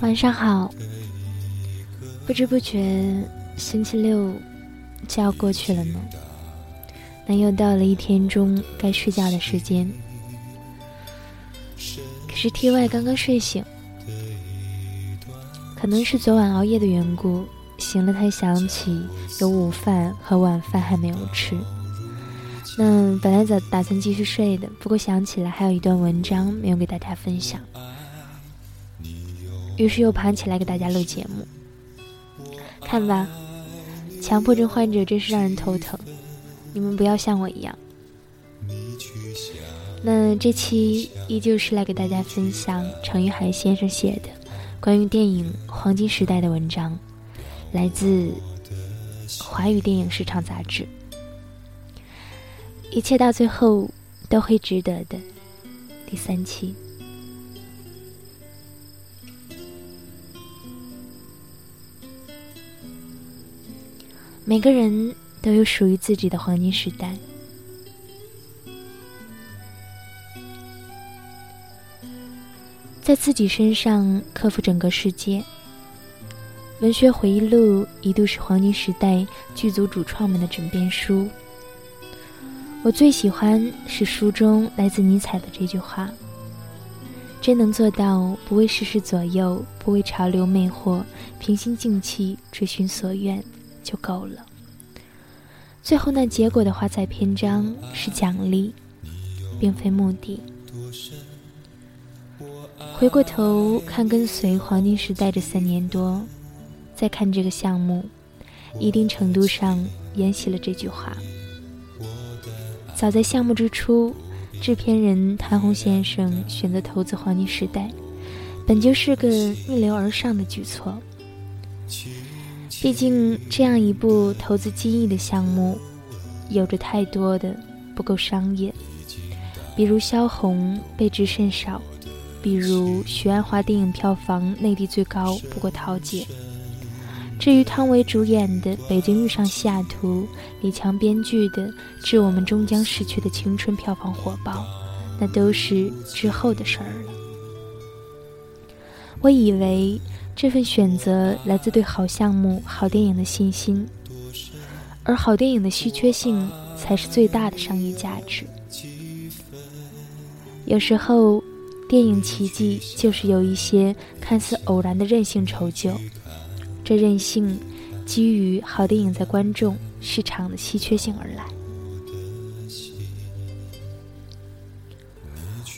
晚上好，不知不觉星期六就要过去了呢，那又到了一天中该睡觉的时间。可是 T Y 刚刚睡醒，可能是昨晚熬夜的缘故，醒了才想起有午饭和晚饭还没有吃。那本来打打算继续睡的，不过想起来还有一段文章没有给大家分享，于是又爬起来给大家录节目。看吧，强迫症患者真是让人头疼。你们不要像我一样。那这期依旧是来给大家分享程玉海先生写的关于电影《黄金时代》的文章，来自《华语电影市场杂志》。一切到最后都会值得的。第三期。每个人都有属于自己的黄金时代，在自己身上克服整个世界。文学回忆录一度是黄金时代剧组主创们的枕边书。我最喜欢是书中来自尼采的这句话：“真能做到不为世事左右，不为潮流魅惑，平心静气追寻所愿。”就够了。最后那结果的华彩篇章是奖励，并非目的。回过头看跟随黄金时代这三年多，再看这个项目，一定程度上沿袭了这句话。早在项目之初，制片人谭红先生选择投资黄金时代，本就是个逆流而上的举措。毕竟，这样一部投资几亿的项目，有着太多的不够商业，比如萧红被值甚少，比如许鞍华电影票房内地最高不过《桃姐》。至于汤唯主演的《北京遇上西雅图》，李强编剧的《致我们终将逝去的青春》票房火爆，那都是之后的事儿了。我以为。这份选择来自对好项目、好电影的信心，而好电影的稀缺性才是最大的商业价值。有时候，电影奇迹就是由一些看似偶然的任性成就，这任性基于好电影在观众市场的稀缺性而来。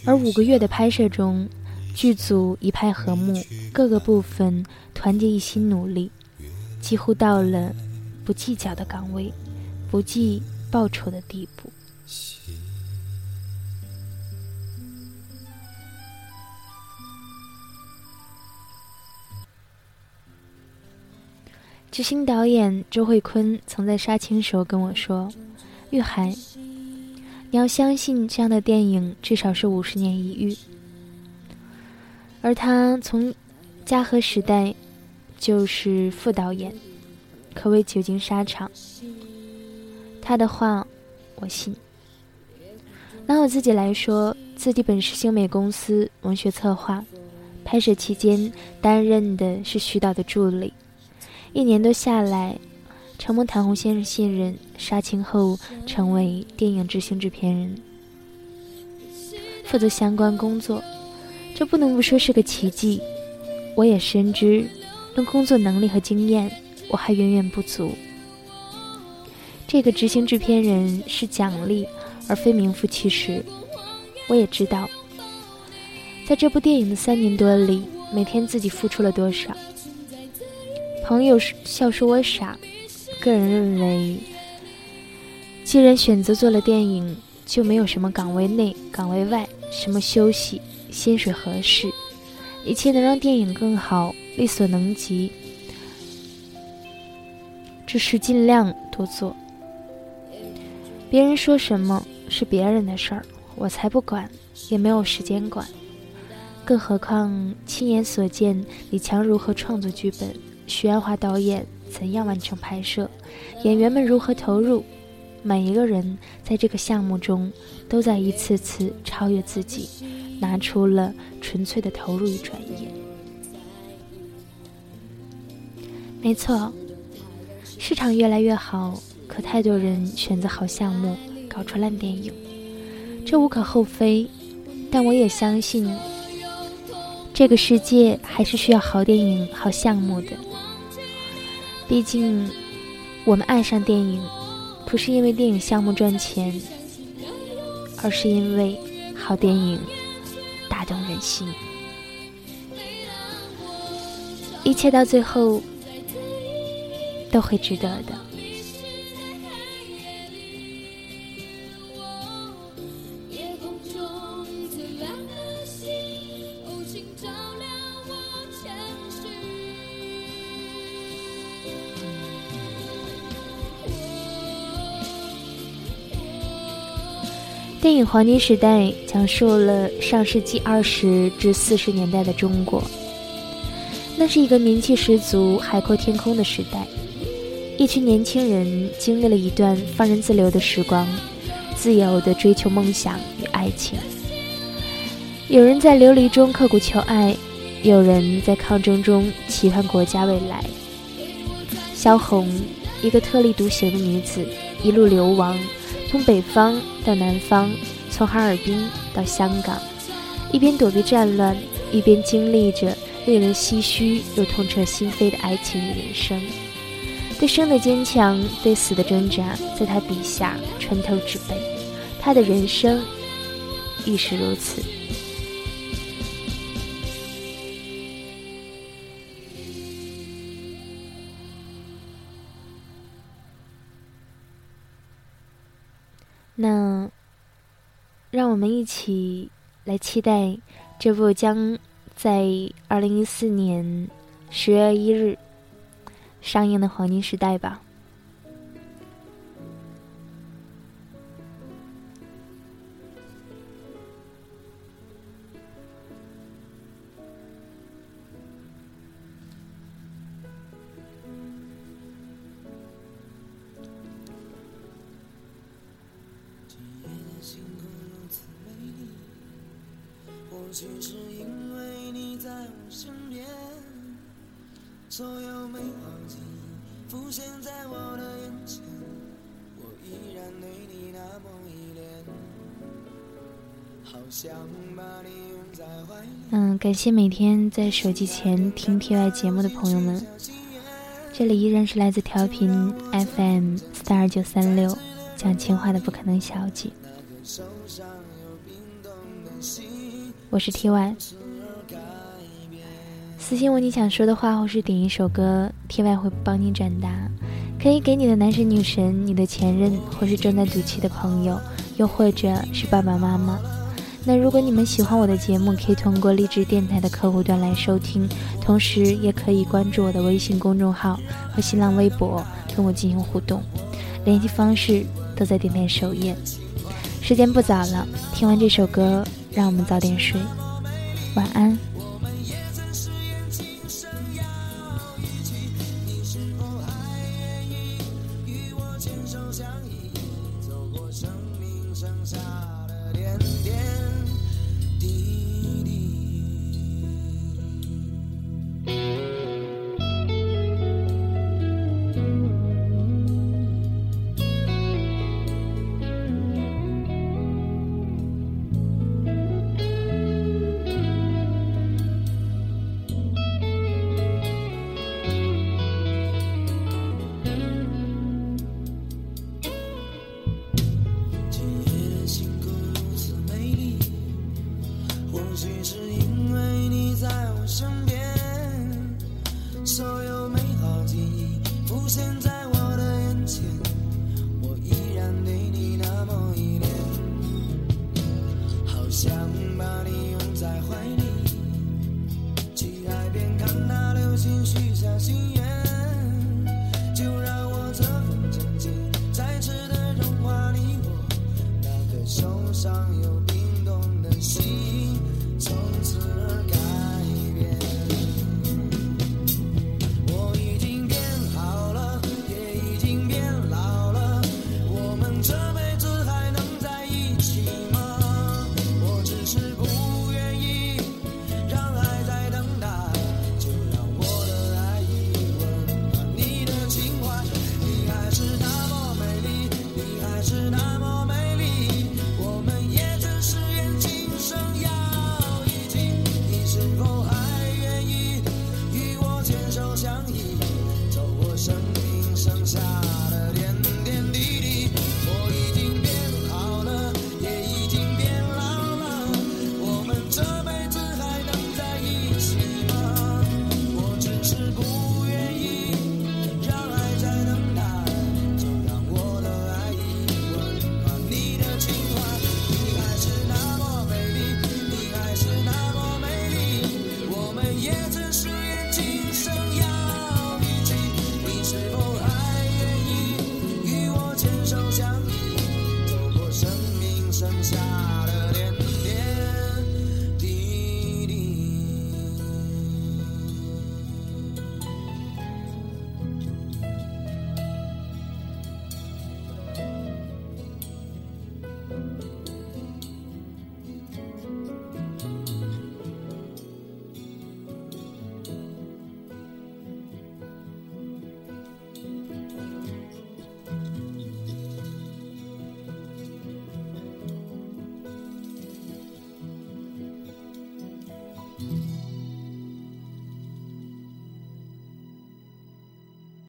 而五个月的拍摄中。剧组一派和睦，各个部分团结一心努力，几乎到了不计较的岗位、不计报酬的地步。执行导演周慧坤曾在杀青时候跟我说：“玉涵，你要相信，这样的电影至少是五十年一遇。”而他从嘉禾时代就是副导演，可谓久经沙场。他的话我信。拿我自己来说，自己本是星美公司文学策划，拍摄期间担任的是徐导的助理，一年多下来，承蒙谭红先生信任，杀青后成为电影执行制片人，负责相关工作。这不能不说是个奇迹。我也深知，论工作能力和经验，我还远远不足。这个执行制片人是奖励，而非名副其实。我也知道，在这部电影的三年多里，每天自己付出了多少？朋友笑说我傻，个人认为，既然选择做了电影，就没有什么岗位内、岗位外，什么休息、薪水合适，一切能让电影更好，力所能及，只是尽量多做。别人说什么是别人的事儿，我才不管，也没有时间管。更何况亲眼所见李强如何创作剧本，徐安华导演怎样完成拍摄，演员们如何投入，每一个人在这个项目中都在一次次超越自己，拿出了纯粹的投入与专业。没错，市场越来越好，可太多人选择好项目，搞出烂电影，这无可厚非，但我也相信。这个世界还是需要好电影、好项目的。毕竟，我们爱上电影，不是因为电影项目赚钱，而是因为好电影打动人心。一切到最后都会值得的。电影《黄金时代》讲述了上世纪二十至四十年代的中国，那是一个名气十足、海阔天空的时代。一群年轻人经历了一段放任自流的时光，自由地追求梦想与爱情。有人在流离中刻苦求爱，有人在抗争中期盼国家未来。萧红，一个特立独行的女子，一路流亡。从北方到南方，从哈尔滨到香港，一边躲避战乱，一边经历着令人唏嘘又痛彻心扉的爱情与人生。对生的坚强，对死的挣扎，在他笔下穿透纸背。他的人生亦是如此。那，让我们一起来期待这部将在二零一四年十月一日上映的《黄金时代》吧。许是因为你在我身边，所有美好记忆浮现在我的眼前，我依然对你那么依恋，好想把你拥在怀里。嗯，感谢每天在手机前听 TY 节目的朋友们，这里依然是来自调频 FM 四二九三六讲情话的不可能小姐。我是 T Y，私信我你想说的话，或是点一首歌，T Y 会帮你转达。可以给你的男神女神、你的前任，或是正在赌气的朋友，又或者是爸爸妈妈。那如果你们喜欢我的节目，可以通过励志电台的客户端来收听，同时也可以关注我的微信公众号和新浪微博，跟我进行互动。联系方式都在电台首页。时间不早了，听完这首歌。让我们早点睡，晚安。